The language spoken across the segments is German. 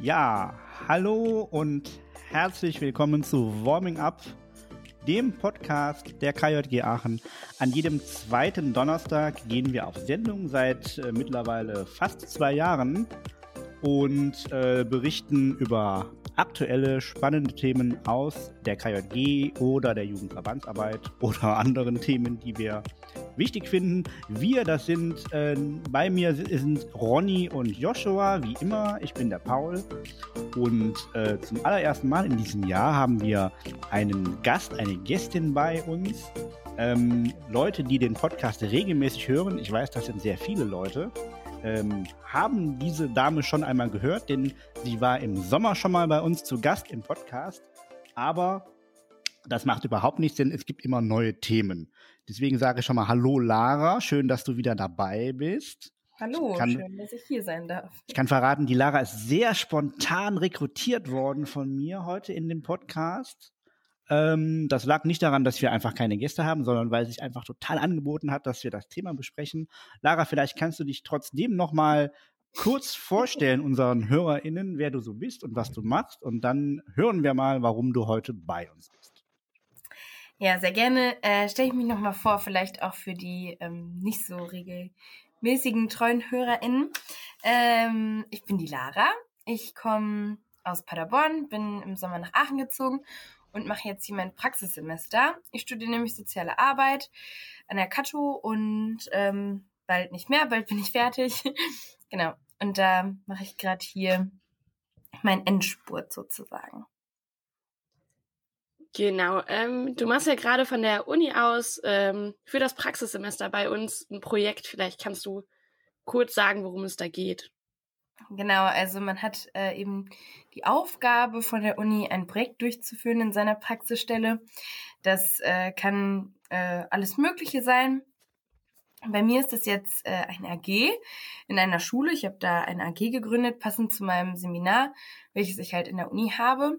Ja, hallo und herzlich willkommen zu Warming Up, dem Podcast der KJG Aachen. An jedem zweiten Donnerstag gehen wir auf Sendung seit äh, mittlerweile fast zwei Jahren und äh, berichten über aktuelle spannende Themen aus der KJG oder der Jugendverbandsarbeit oder anderen Themen, die wir wichtig finden. Wir, das sind äh, bei mir sind Ronny und Joshua, wie immer. Ich bin der Paul. Und äh, zum allerersten Mal in diesem Jahr haben wir einen Gast, eine Gästin bei uns. Ähm, Leute, die den Podcast regelmäßig hören, ich weiß, das sind sehr viele Leute, ähm, haben diese Dame schon einmal gehört, denn sie war im Sommer schon mal bei uns zu Gast im Podcast. Aber das macht überhaupt nichts, denn es gibt immer neue Themen. Deswegen sage ich schon mal Hallo Lara, schön, dass du wieder dabei bist. Hallo, kann, schön, dass ich hier sein darf. Ich kann verraten, die Lara ist sehr spontan rekrutiert worden von mir heute in dem Podcast. Ähm, das lag nicht daran, dass wir einfach keine Gäste haben, sondern weil sich einfach total angeboten hat, dass wir das Thema besprechen. Lara, vielleicht kannst du dich trotzdem noch mal kurz vorstellen unseren HörerInnen, wer du so bist und was du machst. Und dann hören wir mal, warum du heute bei uns bist. Ja, sehr gerne. Äh, Stelle ich mich noch mal vor, vielleicht auch für die ähm, nicht so regelmäßigen treuen HörerInnen. Ähm, ich bin die Lara. Ich komme aus Paderborn, bin im Sommer nach Aachen gezogen und mache jetzt hier mein Praxissemester. Ich studiere nämlich soziale Arbeit an der Kato und ähm, bald nicht mehr, bald bin ich fertig. genau. Und da mache ich gerade hier mein Endspurt sozusagen. Genau. Ähm, du machst ja gerade von der Uni aus ähm, für das Praxissemester bei uns ein Projekt. Vielleicht kannst du kurz sagen, worum es da geht. Genau, also man hat äh, eben die Aufgabe von der Uni, ein Projekt durchzuführen in seiner Praxisstelle. Das äh, kann äh, alles Mögliche sein. Bei mir ist das jetzt äh, ein AG in einer Schule. Ich habe da ein AG gegründet, passend zu meinem Seminar, welches ich halt in der Uni habe.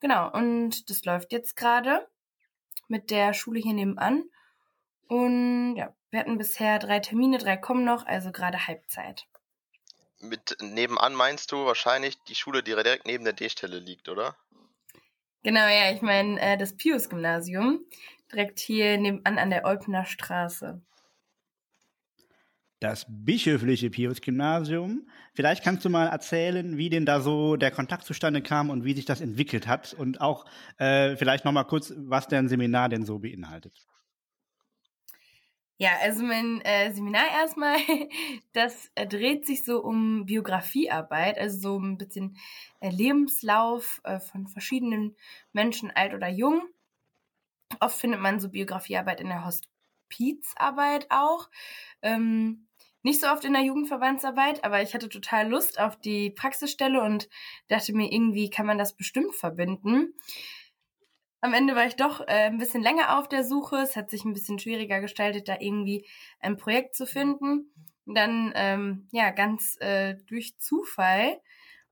Genau, und das läuft jetzt gerade mit der Schule hier nebenan. Und ja, wir hatten bisher drei Termine, drei kommen noch, also gerade Halbzeit mit nebenan meinst du wahrscheinlich die Schule, die direkt neben der D-Stelle liegt, oder? Genau, ja, ich meine äh, das Pius-Gymnasium, direkt hier nebenan an der Olpener Straße. Das bischöfliche Pius-Gymnasium. Vielleicht kannst du mal erzählen, wie denn da so der Kontakt zustande kam und wie sich das entwickelt hat und auch äh, vielleicht noch mal kurz, was dein Seminar denn so beinhaltet. Ja, also mein äh, Seminar erstmal, das äh, dreht sich so um Biografiearbeit, also so ein bisschen äh, Lebenslauf äh, von verschiedenen Menschen, alt oder jung. Oft findet man so Biografiearbeit in der Hospizarbeit auch. Ähm, nicht so oft in der Jugendverbandsarbeit, aber ich hatte total Lust auf die Praxisstelle und dachte mir, irgendwie kann man das bestimmt verbinden. Am Ende war ich doch äh, ein bisschen länger auf der Suche. Es hat sich ein bisschen schwieriger gestaltet, da irgendwie ein Projekt zu finden. Dann, ähm, ja, ganz äh, durch Zufall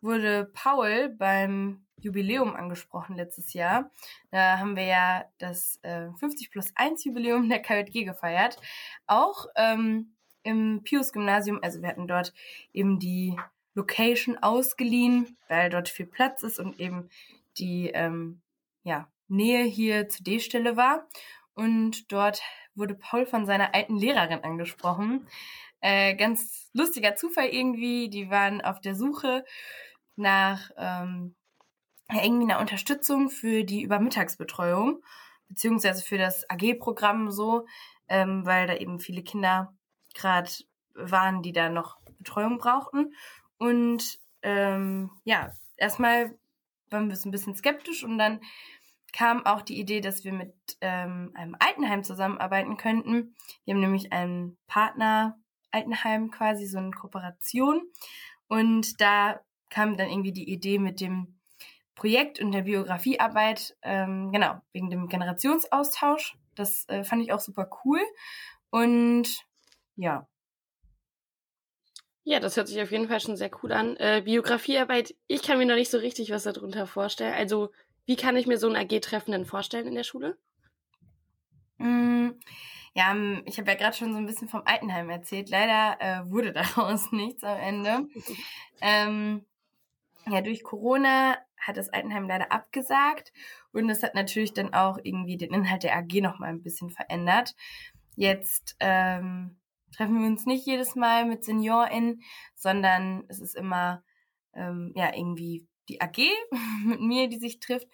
wurde Paul beim Jubiläum angesprochen letztes Jahr. Da haben wir ja das äh, 50 plus 1 Jubiläum der KJG gefeiert. Auch ähm, im Pius-Gymnasium, also wir hatten dort eben die Location ausgeliehen, weil dort viel Platz ist und eben die ähm, ja, Nähe hier zur D-Stelle war. Und dort wurde Paul von seiner alten Lehrerin angesprochen. Äh, ganz lustiger Zufall irgendwie. Die waren auf der Suche nach ähm, irgendwie einer Unterstützung für die Übermittagsbetreuung, beziehungsweise für das AG-Programm so, ähm, weil da eben viele Kinder gerade waren, die da noch Betreuung brauchten. Und ähm, ja, erstmal waren wir so ein bisschen skeptisch und dann kam auch die Idee, dass wir mit ähm, einem Altenheim zusammenarbeiten könnten. Wir haben nämlich einen Partner Altenheim quasi, so eine Kooperation. Und da kam dann irgendwie die Idee mit dem Projekt und der Biografiearbeit, ähm, genau, wegen dem Generationsaustausch. Das äh, fand ich auch super cool. Und ja. Ja, das hört sich auf jeden Fall schon sehr cool an. Äh, Biografiearbeit, ich kann mir noch nicht so richtig was darunter vorstellen. Also wie kann ich mir so ein AG-Treffen denn vorstellen in der Schule? Mm, ja, ähm, ich habe ja gerade schon so ein bisschen vom Altenheim erzählt. Leider äh, wurde daraus nichts am Ende. ähm, ja, durch Corona hat das Altenheim leider abgesagt und das hat natürlich dann auch irgendwie den Inhalt der AG nochmal ein bisschen verändert. Jetzt ähm, treffen wir uns nicht jedes Mal mit SeniorInnen, sondern es ist immer ähm, ja irgendwie die AG mit mir, die sich trifft.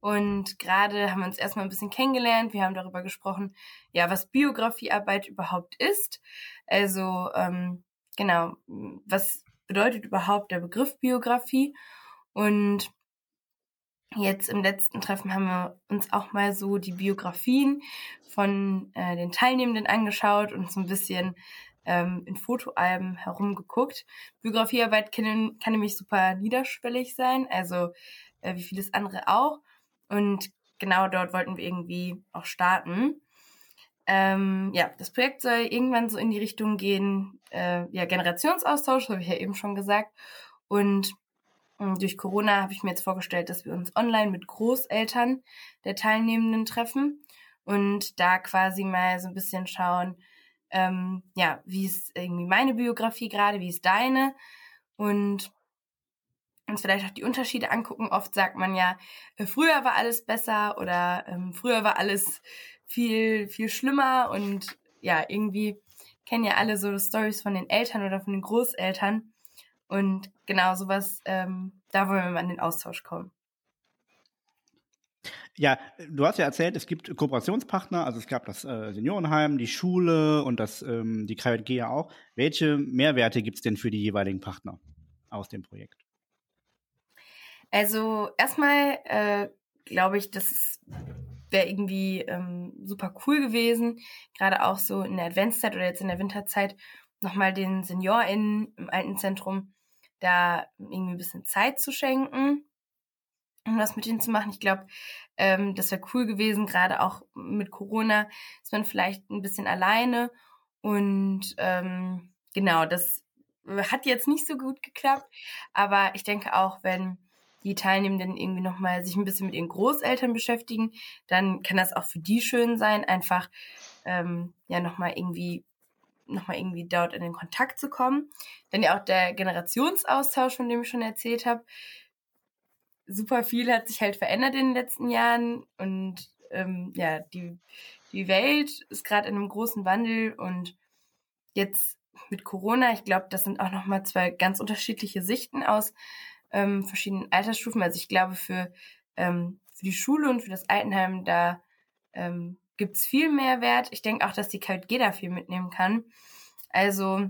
Und gerade haben wir uns erstmal ein bisschen kennengelernt. Wir haben darüber gesprochen, ja, was Biografiearbeit überhaupt ist. Also, ähm, genau, was bedeutet überhaupt der Begriff Biografie? Und jetzt im letzten Treffen haben wir uns auch mal so die Biografien von äh, den Teilnehmenden angeschaut und so ein bisschen ähm, in Fotoalben herumgeguckt. Biografiearbeit kann, kann nämlich super niederschwellig sein, also äh, wie vieles andere auch. Und genau dort wollten wir irgendwie auch starten. Ähm, ja, das Projekt soll irgendwann so in die Richtung gehen, äh, ja, Generationsaustausch, habe ich ja eben schon gesagt. Und durch Corona habe ich mir jetzt vorgestellt, dass wir uns online mit Großeltern der Teilnehmenden treffen und da quasi mal so ein bisschen schauen, ähm, ja, wie ist irgendwie meine Biografie gerade, wie ist deine und uns vielleicht auch die Unterschiede angucken. Oft sagt man ja, äh, früher war alles besser oder ähm, früher war alles viel, viel schlimmer und ja, irgendwie kennen ja alle so Stories von den Eltern oder von den Großeltern. Und genau sowas, ähm, da wollen wir mal in den Austausch kommen. Ja, du hast ja erzählt, es gibt Kooperationspartner, also es gab das äh, Seniorenheim, die Schule und das, ähm, die KJG ja auch. Welche Mehrwerte gibt es denn für die jeweiligen Partner aus dem Projekt? Also erstmal äh, glaube ich, das wäre irgendwie ähm, super cool gewesen, gerade auch so in der Adventszeit oder jetzt in der Winterzeit nochmal den SeniorInnen im Altenzentrum da irgendwie ein bisschen Zeit zu schenken um was mit ihnen zu machen. Ich glaube, ähm, das wäre cool gewesen, gerade auch mit Corona ist man vielleicht ein bisschen alleine und ähm, genau, das hat jetzt nicht so gut geklappt, aber ich denke auch, wenn die Teilnehmenden irgendwie nochmal sich ein bisschen mit ihren Großeltern beschäftigen, dann kann das auch für die schön sein, einfach ähm, ja nochmal irgendwie nochmal irgendwie dort in den Kontakt zu kommen. Dann ja auch der Generationsaustausch, von dem ich schon erzählt habe, super viel hat sich halt verändert in den letzten Jahren und ähm, ja, die, die Welt ist gerade in einem großen Wandel und jetzt mit Corona, ich glaube, das sind auch nochmal zwei ganz unterschiedliche Sichten aus ähm, verschiedenen Altersstufen. Also ich glaube, für, ähm, für die Schule und für das Altenheim, da ähm, gibt es viel mehr Wert. Ich denke auch, dass die KJG da viel mitnehmen kann. Also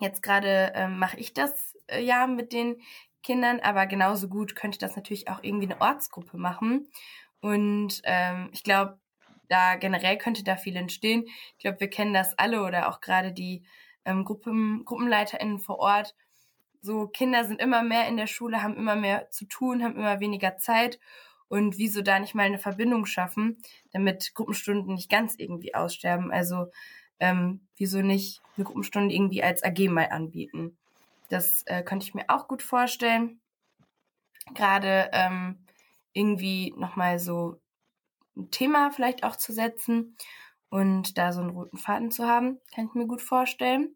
jetzt gerade ähm, mache ich das äh, ja mit den Kindern, aber genauso gut könnte das natürlich auch irgendwie eine Ortsgruppe machen. Und ähm, ich glaube, da generell könnte da viel entstehen. Ich glaube, wir kennen das alle oder auch gerade die ähm, Gruppen, GruppenleiterInnen vor Ort. So, Kinder sind immer mehr in der Schule, haben immer mehr zu tun, haben immer weniger Zeit. Und wieso da nicht mal eine Verbindung schaffen, damit Gruppenstunden nicht ganz irgendwie aussterben? Also, ähm, wieso nicht eine Gruppenstunde irgendwie als AG mal anbieten? Das äh, könnte ich mir auch gut vorstellen. Gerade ähm, irgendwie nochmal so ein Thema vielleicht auch zu setzen und da so einen roten Faden zu haben, kann ich mir gut vorstellen.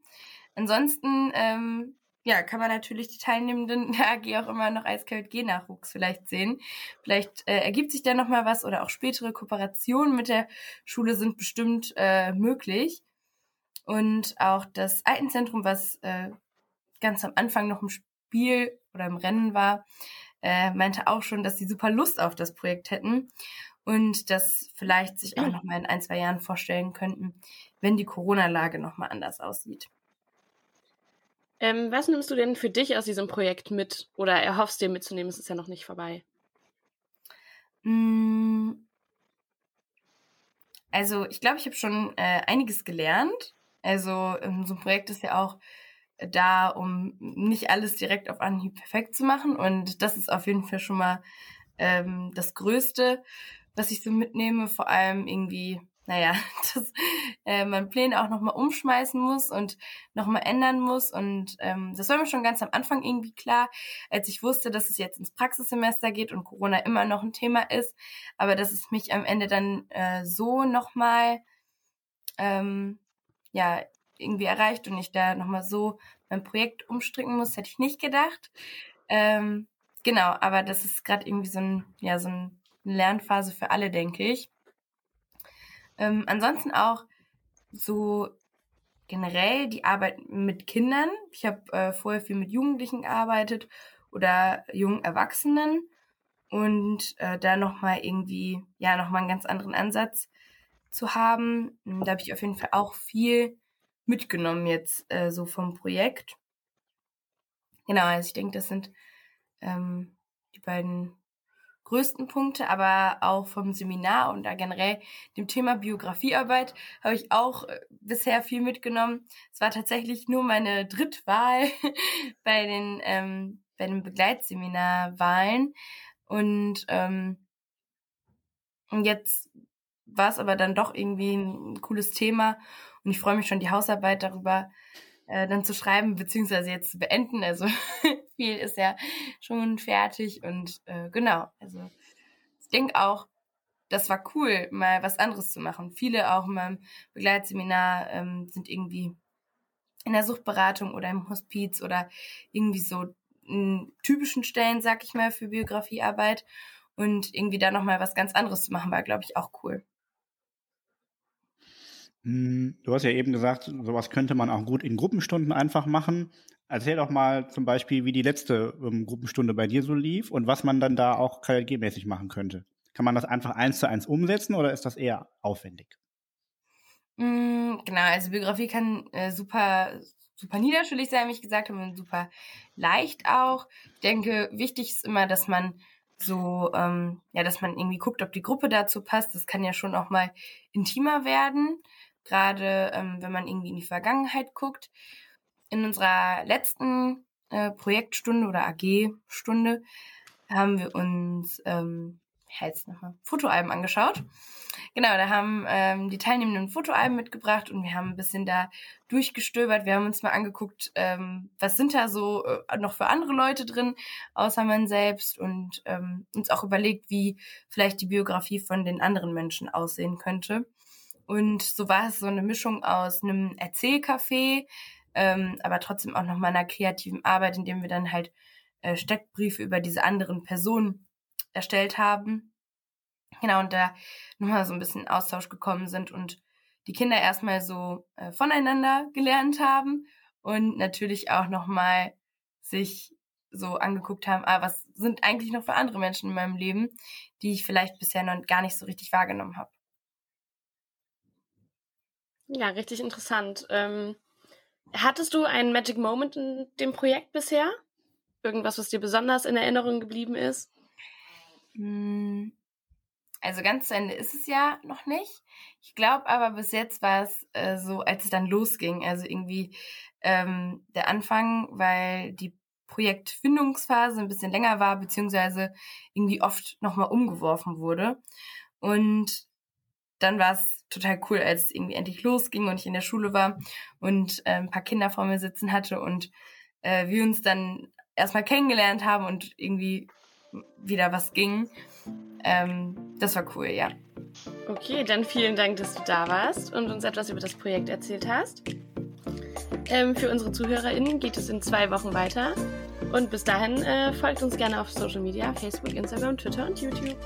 Ansonsten, ähm, ja, kann man natürlich die Teilnehmenden der AG auch immer noch als KLG-Nachwuchs vielleicht sehen. Vielleicht äh, ergibt sich da nochmal was oder auch spätere Kooperationen mit der Schule sind bestimmt äh, möglich. Und auch das Altenzentrum, was äh, ganz am Anfang noch im Spiel oder im Rennen war, äh, meinte auch schon, dass sie super Lust auf das Projekt hätten und das vielleicht sich auch noch mal in ein, zwei Jahren vorstellen könnten, wenn die Corona-Lage noch mal anders aussieht. Ähm, was nimmst du denn für dich aus diesem Projekt mit oder erhoffst dir mitzunehmen? Es ist ja noch nicht vorbei. Mm. Also ich glaube, ich habe schon äh, einiges gelernt. Also ähm, so ein Projekt ist ja auch da, um nicht alles direkt auf Anhieb perfekt zu machen. Und das ist auf jeden Fall schon mal ähm, das Größte, was ich so mitnehme. Vor allem irgendwie, naja, dass äh, man Pläne auch nochmal umschmeißen muss und nochmal ändern muss. Und ähm, das war mir schon ganz am Anfang irgendwie klar, als ich wusste, dass es jetzt ins Praxissemester geht und Corona immer noch ein Thema ist. Aber dass es mich am Ende dann äh, so nochmal ähm, ja, irgendwie erreicht und ich da nochmal so mein Projekt umstricken muss, hätte ich nicht gedacht. Ähm, genau, aber das ist gerade irgendwie so, ein, ja, so eine Lernphase für alle, denke ich. Ähm, ansonsten auch so generell die Arbeit mit Kindern. Ich habe äh, vorher viel mit Jugendlichen gearbeitet oder jungen Erwachsenen und äh, da nochmal irgendwie, ja, nochmal einen ganz anderen Ansatz zu haben. Da habe ich auf jeden Fall auch viel mitgenommen jetzt äh, so vom Projekt. Genau, also ich denke, das sind ähm, die beiden größten Punkte, aber auch vom Seminar und da generell dem Thema Biografiearbeit habe ich auch äh, bisher viel mitgenommen. Es war tatsächlich nur meine Drittwahl bei den ähm, bei den Begleitseminarwahlen und ähm, jetzt war es aber dann doch irgendwie ein cooles Thema und ich freue mich schon die Hausarbeit darüber äh, dann zu schreiben beziehungsweise jetzt zu beenden. Also viel ist ja schon fertig und äh, genau. Also ich denke auch, das war cool, mal was anderes zu machen. Viele auch in meinem Begleitseminar ähm, sind irgendwie in der Suchtberatung oder im Hospiz oder irgendwie so in typischen Stellen, sag ich mal, für Biografiearbeit. Und irgendwie da nochmal was ganz anderes zu machen, war, glaube ich, auch cool. Hm, du hast ja eben gesagt, sowas könnte man auch gut in Gruppenstunden einfach machen. Erzähl doch mal zum Beispiel, wie die letzte ähm, Gruppenstunde bei dir so lief und was man dann da auch KLG-mäßig machen könnte. Kann man das einfach eins zu eins umsetzen oder ist das eher aufwendig? Mm, genau, also Biografie kann äh, super, super niederschwellig sein, wie ich gesagt habe, und super leicht auch. Ich denke, wichtig ist immer, dass man so, ähm, ja, dass man irgendwie guckt, ob die Gruppe dazu passt. Das kann ja schon auch mal intimer werden gerade ähm, wenn man irgendwie in die Vergangenheit guckt. In unserer letzten äh, Projektstunde oder AG-Stunde haben wir uns ähm, jetzt nochmal Fotoalben angeschaut. Genau, da haben ähm, die Teilnehmenden Fotoalben mitgebracht und wir haben ein bisschen da durchgestöbert. Wir haben uns mal angeguckt, ähm, was sind da so äh, noch für andere Leute drin, außer man selbst und ähm, uns auch überlegt, wie vielleicht die Biografie von den anderen Menschen aussehen könnte. Und so war es so eine Mischung aus einem Erzählcafé, ähm, aber trotzdem auch noch mal einer kreativen Arbeit, indem wir dann halt äh, Steckbriefe über diese anderen Personen erstellt haben. Genau, und da nochmal so ein bisschen Austausch gekommen sind und die Kinder erstmal so äh, voneinander gelernt haben und natürlich auch nochmal sich so angeguckt haben, ah, was sind eigentlich noch für andere Menschen in meinem Leben, die ich vielleicht bisher noch gar nicht so richtig wahrgenommen habe. Ja, richtig interessant. Ähm, hattest du einen Magic Moment in dem Projekt bisher? Irgendwas, was dir besonders in Erinnerung geblieben ist? Hm, also ganz zu Ende ist es ja noch nicht. Ich glaube aber bis jetzt war es äh, so, als es dann losging. Also irgendwie ähm, der Anfang, weil die Projektfindungsphase ein bisschen länger war, beziehungsweise irgendwie oft nochmal umgeworfen wurde. Und dann war es total cool, als es irgendwie endlich losging und ich in der Schule war und äh, ein paar Kinder vor mir sitzen hatte und äh, wir uns dann erstmal kennengelernt haben und irgendwie wieder was ging. Ähm, das war cool, ja. Okay, dann vielen Dank, dass du da warst und uns etwas über das Projekt erzählt hast. Ähm, für unsere ZuhörerInnen geht es in zwei Wochen weiter. Und bis dahin äh, folgt uns gerne auf Social Media, Facebook, Instagram, Twitter und YouTube.